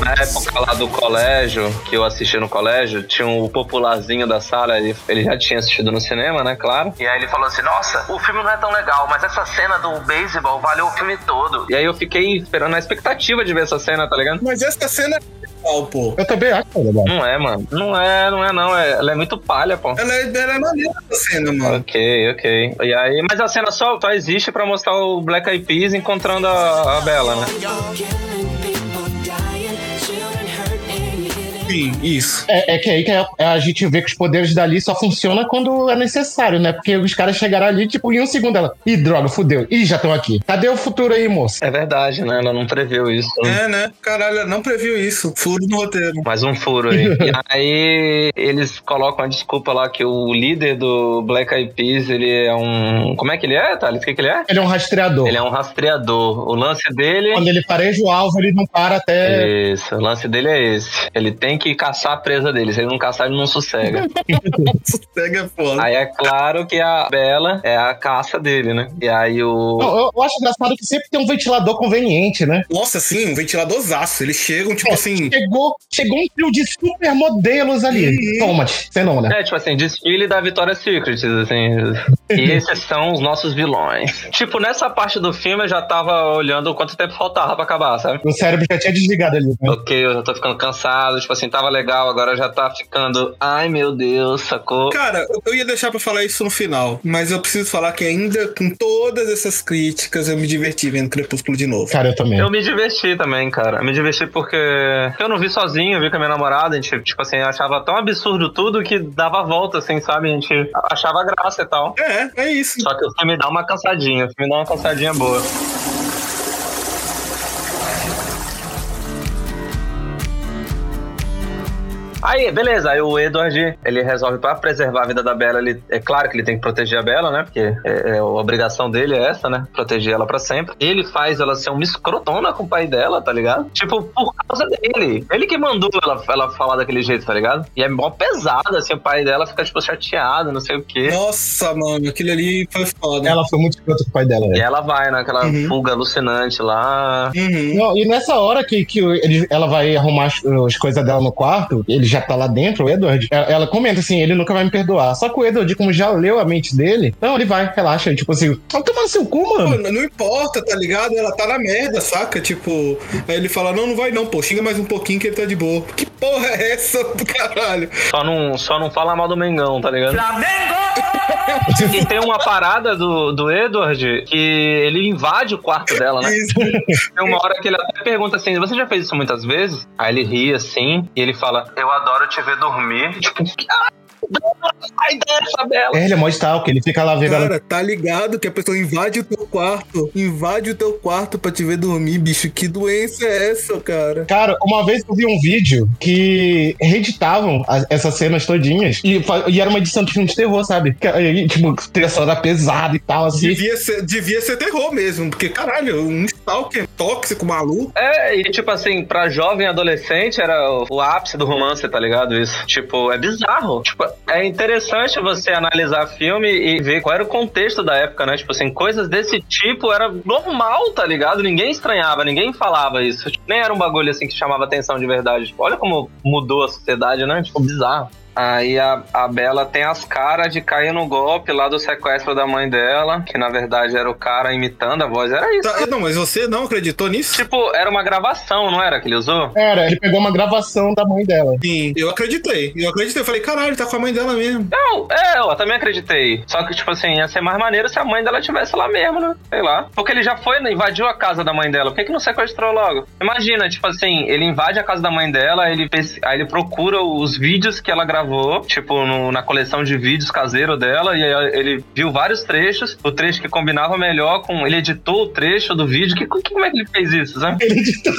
Na época lá do colégio, que eu assisti no colégio, tinha o popularzinho da sala, ele, ele já tinha assistido no cinema, né, claro. E aí ele falou assim, nossa, o filme não é tão legal, mas essa cena do beisebol valeu o filme todo. E aí eu fiquei esperando a expectativa de ver essa cena, tá ligado? Mas essa cena é legal, pô. Eu também acho que é legal. Não é, mano. Não é, não é não. É, ela é muito palha, pô. Ela é, ela é maneira essa cena, mano. Ok, ok. E aí, mas a cena só, só existe pra mostrar o Black Eyed Peas encontrando a, a Bella, né? Sim, isso. É, é que aí que a, a gente vê que os poderes dali só funcionam quando é necessário, né? Porque os caras chegaram ali, tipo, em um segundo ela. Ih, droga, fudeu. Ih, já estão aqui. Cadê o futuro aí, moço? É verdade, né? Ela não previu isso. É, né? Caralho, ela não previu isso. Furo no roteiro. Mais um furo aí. e aí eles colocam a desculpa lá que o líder do Black Eyed Peas, ele é um... Como é que ele é, Thales? O que, que ele é? Ele é um rastreador. Ele é um rastreador. O lance dele... Quando ele pareja o alvo, ele não para até. Isso, o lance dele é esse. Ele tem que caçar a presa dele. Se ele não caçar, ele não sossega. Sossega é foda. aí é claro que a Bela é a caça dele, né? E aí o... Não, eu, eu acho engraçado que sempre tem um ventilador conveniente, né? Nossa, sim, um ventiladorzaço. Eles chegam, tipo assim. Chegou, chegou um trio de supermodelos ali. Uhum. Toma, sem não, né? É, tipo assim, desfile da Victoria's Secret, assim. E esses são os nossos vilões. Tipo, nessa parte do filme eu já tava olhando quanto tempo faltava pra acabar, sabe? O cérebro já tinha desligado ali. Né? Ok, eu já tô ficando cansado, tipo assim, tava legal, agora já tá ficando. Ai meu Deus, sacou? Cara, eu- eu ia deixar pra falar isso no final, mas eu preciso falar que ainda com todas essas críticas eu me diverti vendo Crepúsculo de novo. Cara, eu também. Eu me diverti também, cara. Eu me diverti porque eu não vi sozinho, eu vi com a minha namorada, a gente, tipo assim, achava tão absurdo tudo que dava volta, assim, sabe? A gente achava graça e tal. É, é isso. Só que o filme dá uma cansadinha, o filme dá uma cansadinha boa. Aí, beleza, aí o Edward, ele resolve pra preservar a vida da Bella, ele, é claro que ele tem que proteger a Bella, né? Porque é, é a obrigação dele é essa, né? Proteger ela pra sempre. Ele faz ela ser uma escrotona com o pai dela, tá ligado? Tipo, por causa dele. Ele que mandou ela, ela falar daquele jeito, tá ligado? E é mó pesado, assim, o pai dela fica, tipo, chateado, não sei o quê. Nossa, mano, aquilo ali foi foda. Ela foi muito escrota com o pai dela, E velho. ela vai naquela Uhum. fuga alucinante lá. Uhum. Não, e nessa hora que, que ele- ela vai arrumar as, as coisas dela no quarto, ele já tá lá dentro, o Edward, ela, ela comenta assim, ele nunca vai me perdoar. Só que o Edward, como já leu a mente dele, não, ele vai, relaxa, tipo assim, tá tomando seu cu, mano. não importa, tá ligado? Ela tá na merda, saca? Tipo, aí ele fala: Não, não vai não, pô, xinga mais um pouquinho que ele tá de boa. Que porra é essa do caralho? Só não, só não fala mal do Mengão, tá ligado? E tem uma parada do, do Edward que ele invade o quarto dela, né? Isso. Tem uma hora que ele até pergunta assim: Você já fez isso muitas vezes? Aí ele ri assim e ele fala: Eu adoro te ver dormir. Tipo, sai dessa, Bela. É, ele é mó stalker, ele fica lá vendo. Cara, tá ligado que a pessoa invade o teu quarto, invade o teu quarto pra te ver dormir, bicho. Que doença é essa, cara? Cara, uma vez eu vi um vídeo que reeditavam as- essas cenas todinhas e, e era uma edição de filme de terror, sabe? Que, tipo, trilha sonora pesada e tal, assim. Devia ser, devia ser terror mesmo, porque caralho, um stalker tóxico, maluco. É, e tipo assim, pra jovem adolescente era o, o ápice do romance, tá ligado? Isso. Tipo, é bizarro. Tipo, é interessante você analisar filme e ver qual era o contexto da época, né? Tipo assim, coisas desse tipo era normal, tá ligado? Ninguém estranhava, ninguém falava isso. Tipo, nem era um bagulho assim que chamava atenção de verdade. Tipo, olha como mudou a sociedade, né? Tipo, bizarro. Aí a, a Bela tem as caras de cair no golpe lá do sequestro da mãe dela, que na verdade era o cara imitando a voz. Era isso. Tá, não, mas você não acreditou nisso? Tipo, era uma gravação, não era que ele usou? Era, ele pegou uma gravação da mãe dela. Sim, eu acreditei. Eu acreditei. Eu falei, caralho, tá com a mãe dela mesmo. Não, é, eu também acreditei. Só que, tipo assim, ia ser mais maneiro se a mãe dela tivesse lá mesmo, né? Sei lá. Porque ele já foi, né, invadiu a casa da mãe dela. Por que, que não sequestrou logo? Imagina, tipo assim, ele invade a casa da mãe dela, ele pes- aí ele procura os vídeos que ela gravou, tipo, no- na coleção de vídeos caseiro dela, e aí ele viu vários trechos, o trecho que combinava melhor com. Ele editou o trecho do vídeo. Que, que- como é que ele fez isso, sabe? Ele editou-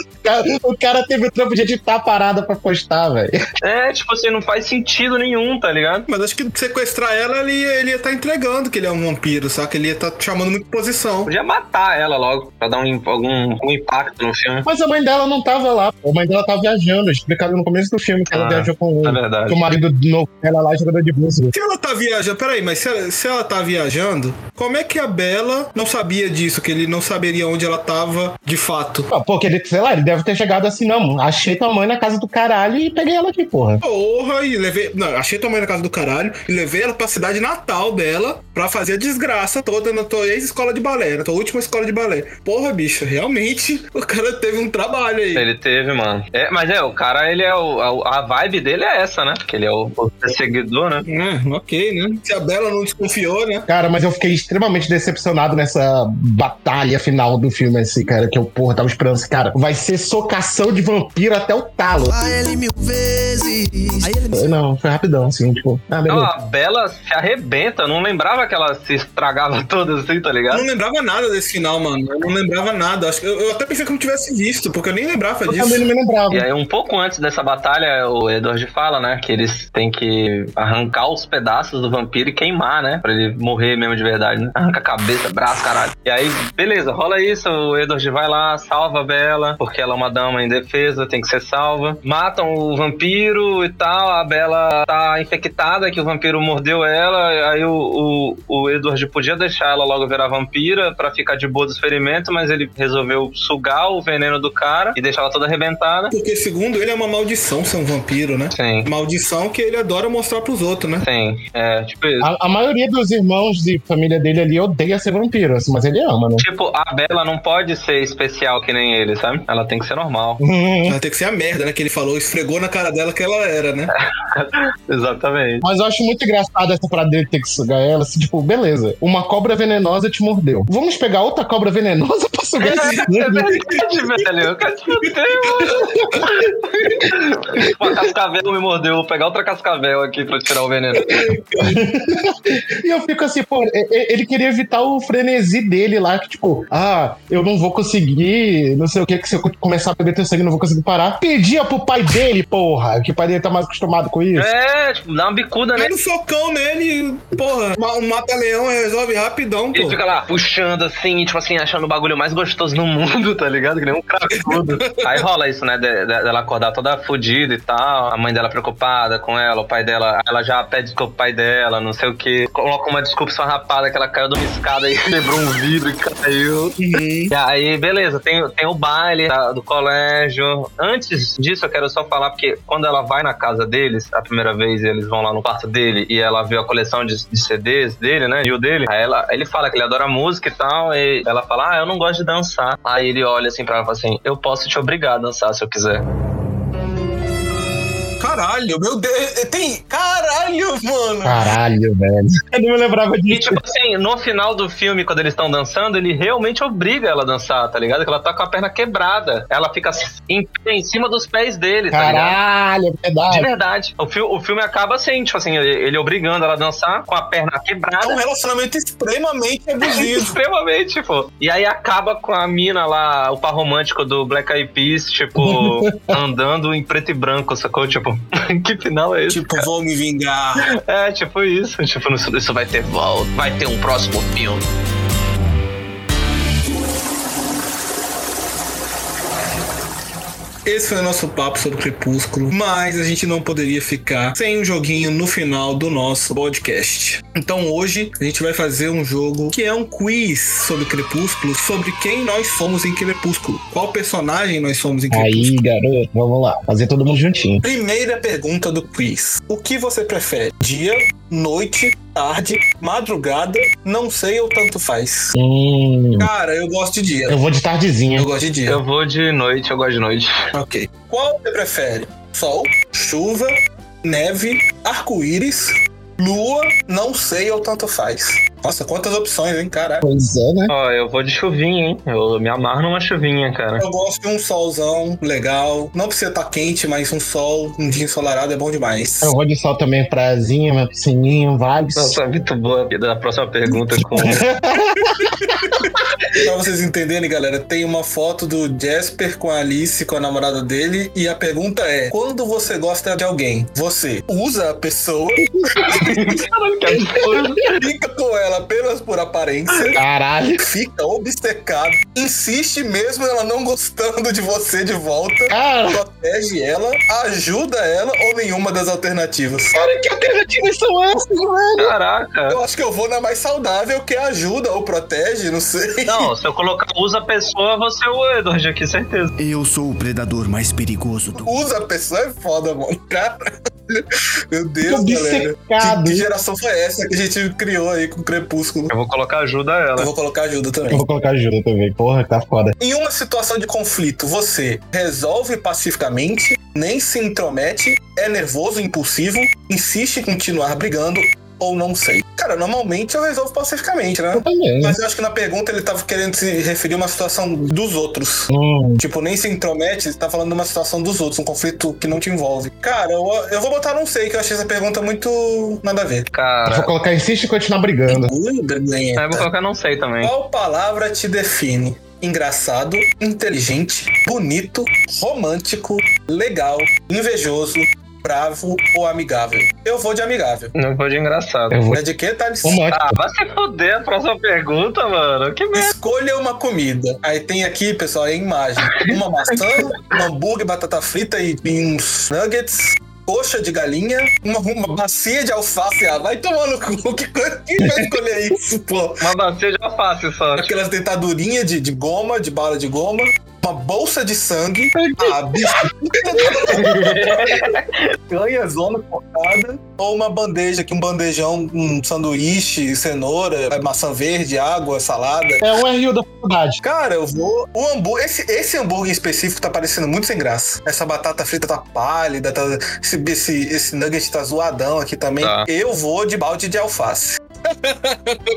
o cara- teve o trampo de editar a parada pra postar, velho. É, tipo assim, não faz sentido nenhum, tá ligado? Mas acho que sequestrar ela, ele, ele ia tá entregando que ele é um vampiro, saca? Ele ia tá chamando muita posição. Podia matar ela logo, pra dar um, algum, algum impacto no filme. Mas a mãe dela não tava lá. A mãe dela tava viajando. Explicado no começo do filme que ela Ah, viajou com é verdade. que o marido novo dela lá, jogador de música. Se ela tá viajando, peraí, mas se ela, se ela tá viajando, como é que a Bela não sabia disso? Que ele não saberia onde ela tava de fato? Ah, Pô, que ele, sei lá, ele deve ter chegado assim, não. Achei tua mãe na casa do caralho e peguei ela aqui, porra. Porra, e levei. Não, achei tua mãe na casa do caralho e levei ela pra cidade natal dela pra fazer a desgraça toda na tua ex-escola de balé, na tua última escola de balé. Porra, bicho, realmente o cara teve um trabalho aí. Ele teve, mano. É, mas é, o cara, ele é o. A, a vibe dele é essa, né? Porque ele é o, o perseguidor, né? É, ok, né? Se a Bela não desconfiou, né? Cara, mas eu fiquei extremamente decepcionado nessa batalha final do filme, assim, cara. Que eu, porra, tava esperando assim, cara. Vai ser socação de vampiro até o talo. A ele mil vezes. Aí ele Não, foi rapidão, assim, tipo. Ah, Não, a Bela se arrebenta. Eu não lembrava que ela se estragava toda assim, tá Eu ligado? não lembrava nada desse final, mano. Eu não lembrava nada. Acho que eu, eu até pensei que eu não tivesse visto, porque eu nem lembrava Eu disso. também não me lembrava. E aí, um pouco antes dessa batalha, o Edward fala, né? Que eles têm que arrancar os pedaços do vampiro e queimar, né? Pra ele morrer mesmo de verdade, né? Arranca a cabeça, braço, caralho. E aí, beleza, rola isso. O Edward vai lá, salva a Bela, porque ela é uma dama indefesa, tem que ser salva. Matam o vampiro e tal. A Bela tá infectada, que o vampiro mordeu ela. Aí o, o, o Edward podia deixar ela logo virar vampira pra ficar de boa dos ferimentos, mas ele resolveu sugar o veneno do cara e deixar ela toda arrebentada. Porque, segundo ele, é uma maldição ser um vampiro, né? Sim. Maldição que ele adora mostrar pros outros, né? Sim, é, tipo isso. A, a maioria dos irmãos de família dele ali odeia ser vampiro, assim, mas ele ama, né? Tipo, a Bela não pode ser especial que nem ele, sabe? Ela tem que ser normal. Ela tem que ser a merda, né? Que ele falou, esfregou na cara dela que ela era, né? Exatamente. Mas eu acho muito engraçado essa parada dele ter que sugar ela. Assim, tipo, beleza, uma cobra venenosa te mordeu. Vamos pegar outra cobra venenosa pra isso, É, é verdade, velho. Eu quero te. Uma cascavel me mordeu. Vou pegar outra cascavel aqui pra tirar o veneno. E eu fico assim, pô, e- e- ele queria evitar o frenesi dele lá, que tipo, ah, eu não vou conseguir, não sei o que, que se eu começar a beber teu sangue, não vou conseguir parar. Pedia pro pai dele, porra, que o pai dele tá mais acostumado com isso. É, tipo, dá uma bicuda, né? Dá um socão nele, porra. Um mata-leão resolve rapidão, Ele pô. fica lá puxando assim, tipo assim, achando o bagulho mais gostoso no mundo, tá ligado? Que nem um cracudo. Aí rola isso, né? de- de- dela acordar toda fodida e tal. A mãe dela preocupada com ela, o pai dela. Ela já pede desculpa pro pai dela, não sei o que. Coloca uma desculpa esfarrapada que ela caiu de uma escada e quebrou um vidro e caiu. E aí, beleza, tem, tem o baile do colégio. Antes disso, eu quero só falar, porque quando ela vai na casa deles, a primeira vez eles vão lá no quarto dele e ela vê a coleção de, de CDs dele, né? E o dele. Aí ela, ele fala que ele adora música e tal. E ela fala, ah, eu não gosto de dançar. Aí ele olha assim pra ela e fala assim: eu posso te obrigar a dançar se eu quiser. Caralho, meu Deus. Tem. Caralho, mano. Caralho, velho. Eu não me lembrava E disso. tipo assim, no final do filme, quando eles estão dançando, ele realmente obriga ela a dançar, tá ligado? Que ela tá com a perna quebrada. Ela fica em, em cima dos pés dele, tá ligado? Caralho, é De verdade. verdade. O, fi o filme acaba assim, tipo assim, ele, ele obrigando ela a dançar com a perna É um quebrada. relacionamento extremamente abusivo. Extremamente, pô. E aí acaba com a mina lá, o par romântico do Black Eyed Peas, tipo, andando em preto e branco, sacou? Tipo, que final é esse? tipo, vou me vingar. É, tipo isso. Tipo, isso vai ter volta, vai ter um próximo filme. Esse foi o nosso papo sobre Crepúsculo, mas a gente não poderia ficar sem um joguinho no final do nosso podcast. Então hoje a gente vai fazer um jogo que é um quiz sobre Crepúsculo, sobre quem nós somos em Crepúsculo, qual personagem nós somos em Crepúsculo. Aí, garoto, vamos lá. Fazer todo mundo juntinho. Primeira pergunta do quiz: O que você prefere? Dia, noite, tarde, madrugada, não sei ou tanto faz? Hum, Cara, eu gosto de dia. eu vou de tardezinha. Eu gosto de dia. Eu vou de noite, eu gosto de noite. Ok. Qual você prefere? Sol, chuva, neve, arco-íris, lua, não sei ou tanto faz? Nossa, quantas opções, hein, caralho. Pois é, né? Ó, eu vou de chuvinha, hein? Eu me amarro numa chuvinha, cara. Eu gosto de um solzão legal. Não precisa estar quente, mas um sol, um dia ensolarado é bom demais. Eu vou de sol também, prazinha, minha piscininha, vibes. Nossa, é muito boa. Da próxima pergunta com. Pra vocês entenderem, galera, tem uma foto do Jasper com a Alice, com a namorada dele, e a pergunta é: quando você gosta de alguém, você usa a pessoa, Caralho, que absurdo. fica com ela apenas por aparência, Caralho. fica obcecado, insiste mesmo ela não gostando de você de volta, Cara, protege ela, ajuda ela ou nenhuma das alternativas? cara, que alternativas são essas, velho? Caraca. Eu acho que eu vou na mais saudável, que é ajuda ou protege, não sei. Não, se eu colocar usa a pessoa, você é o Edward aqui, certeza. Eu sou o predador mais perigoso do mundo. Usa a pessoa é foda, mano. Cara, meu Deus, galera. Que, que geração foi essa que a gente criou aí com o Crepúsculo? Eu vou colocar ajuda a Eu ela. vou colocar ajuda Eu também. vou colocar ajuda também. Porra, tá foda. Em uma situação de conflito, você resolve pacificamente, nem se intromete, é nervoso, impulsivo, insiste em continuar brigando ou não sei. Cara, normalmente eu resolvo pacificamente, né? Eu também. Mas eu acho que na pergunta ele tava querendo se referir a uma situação dos outros. Hum, Tipo, nem se intromete, você tá falando de uma situação dos outros, um conflito que não te envolve. Cara, eu, eu vou botar não sei, que eu achei essa pergunta muito nada a ver. eu vou Cara, colocar insiste e continuar brigando. Ui, eu vou colocar não sei também. Qual palavra te define? Engraçado, inteligente, bonito, romântico, legal, invejoso, bravo ou amigável? Eu vou de amigável. Não vou de engraçado. Eu vou É de quê, Thales? romântico. Ah, vai se fuder a próxima pergunta, mano. Que merda. Escolha uma comida. Aí tem aqui, pessoal, a imagem. Uma maçã, um hambúrguer, batata frita e, uns nuggets. Coxa de galinha, uma, uma bacia de alface. Ah, vai tomar no cu. Que coisa- Quem vai escolher isso, pô? Uma bacia de alface só. Aquelas dentadurinhas de, de goma, de bala de goma. Uma bolsa de sangue. Ah, bicho. Ganha zona focada. Ou uma bandeja aqui, um bandejão, um sanduíche, cenoura, maçã verde, água, salada. É um RU da faculdade. Cara, eu vou. O hambúrguer. Esse, esse hambúrguer em específico tá parecendo muito sem graça. Essa batata frita tá pálida, tá, esse, esse, esse nugget tá zoadão aqui também. Tá. Eu vou de balde de alface.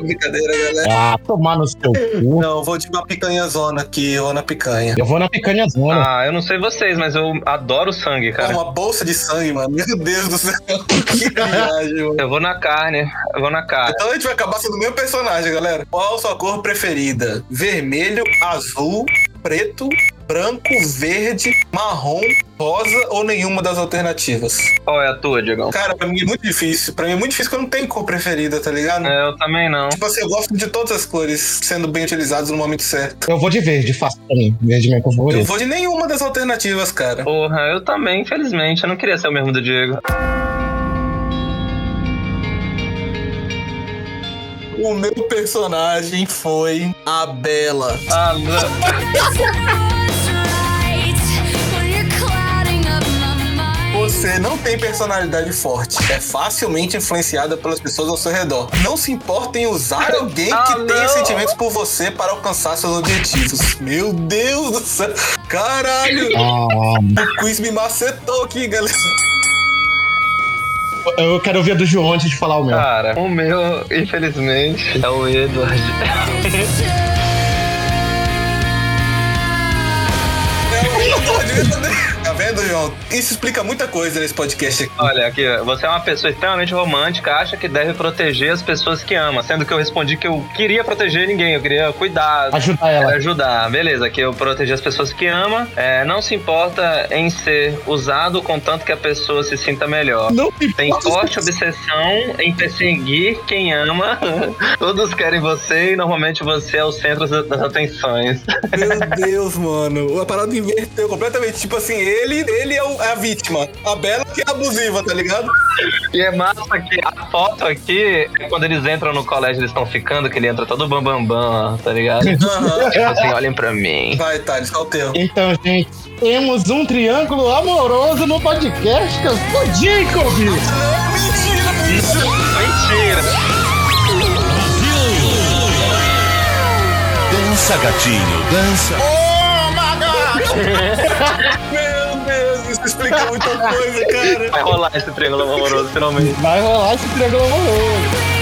Brincadeira, galera. Ah, tomar no seu cu. Não, eu vou de uma picanha zona aqui, eu vou na picanha. Eu vou na picanha zona. Ah, eu não sei vocês, mas eu adoro sangue, É cara. uma bolsa de sangue, mano. Meu Deus do céu. Que viagem, mano. Eu vou na carne, eu vou na carne. Então a gente vai acabar sendo o mesmo personagem, galera. Qual sua cor preferida? Vermelho, azul, preto, branco, verde, marrom, rosa ou nenhuma das alternativas? Qual é a tua, Diegão? Cara, pra mim é muito difícil. Pra mim é muito difícil porque eu não tenho cor preferida, tá ligado? É, eu também não. Tipo assim, eu gosto de todas as cores sendo bem utilizadas no momento certo. Eu vou de verde, fácil pra mim. Verde é minha cor Eu favorita. vou de nenhuma das alternativas, cara. Porra, eu também, infelizmente. Eu não queria ser o mesmo do Diego. O meu personagem foi a Bela. Ah, não. Você não tem personalidade forte. É facilmente influenciada pelas pessoas ao seu redor. Não se importa em usar alguém Ah, que não. tenha sentimentos por você para alcançar seus objetivos. Meu Deus do céu. Caralho. Ah, O quiz me macetou aqui, galera. eu quero ouvir a do João antes de falar o meu. Cara, o meu, infelizmente, é o Edward. Tá vendo, João? Isso explica muita coisa nesse podcast aqui. Olha, aqui, você é uma pessoa extremamente romântica, acha que deve proteger as pessoas que ama, sendo que eu respondi que eu queria proteger ninguém, eu queria cuidar. Ajudar ela. Ajudar, beleza, que eu protegi as pessoas que ama, é, não se importa em ser usado contanto que a pessoa se sinta melhor. Não me Tem forte obsessão em perseguir quem ama. Todos querem você e normalmente você é o centro das das atenções. Meu Deus, mano. A parada inverteu completamente. Tipo assim, ele, ele é, o- é a vítima. A Bela que é abusiva, tá ligado? E é massa que a foto aqui é quando eles entram no colégio, eles estão ficando, que ele entra todo bambambam, bam, bam, tá ligado? Aham. tipo assim, olhem pra mim. Vai, Thales, qual o teu? Então, gente, temos um triângulo amoroso no podcast que eu sou Jacob. Mentira, bicho! Mentira! Dança, gatinho, dança. Meu Deus, isso explica muita coisa, cara. Vai rolar esse triângulo amoroso finalmente. Vai rolar esse triângulo amoroso.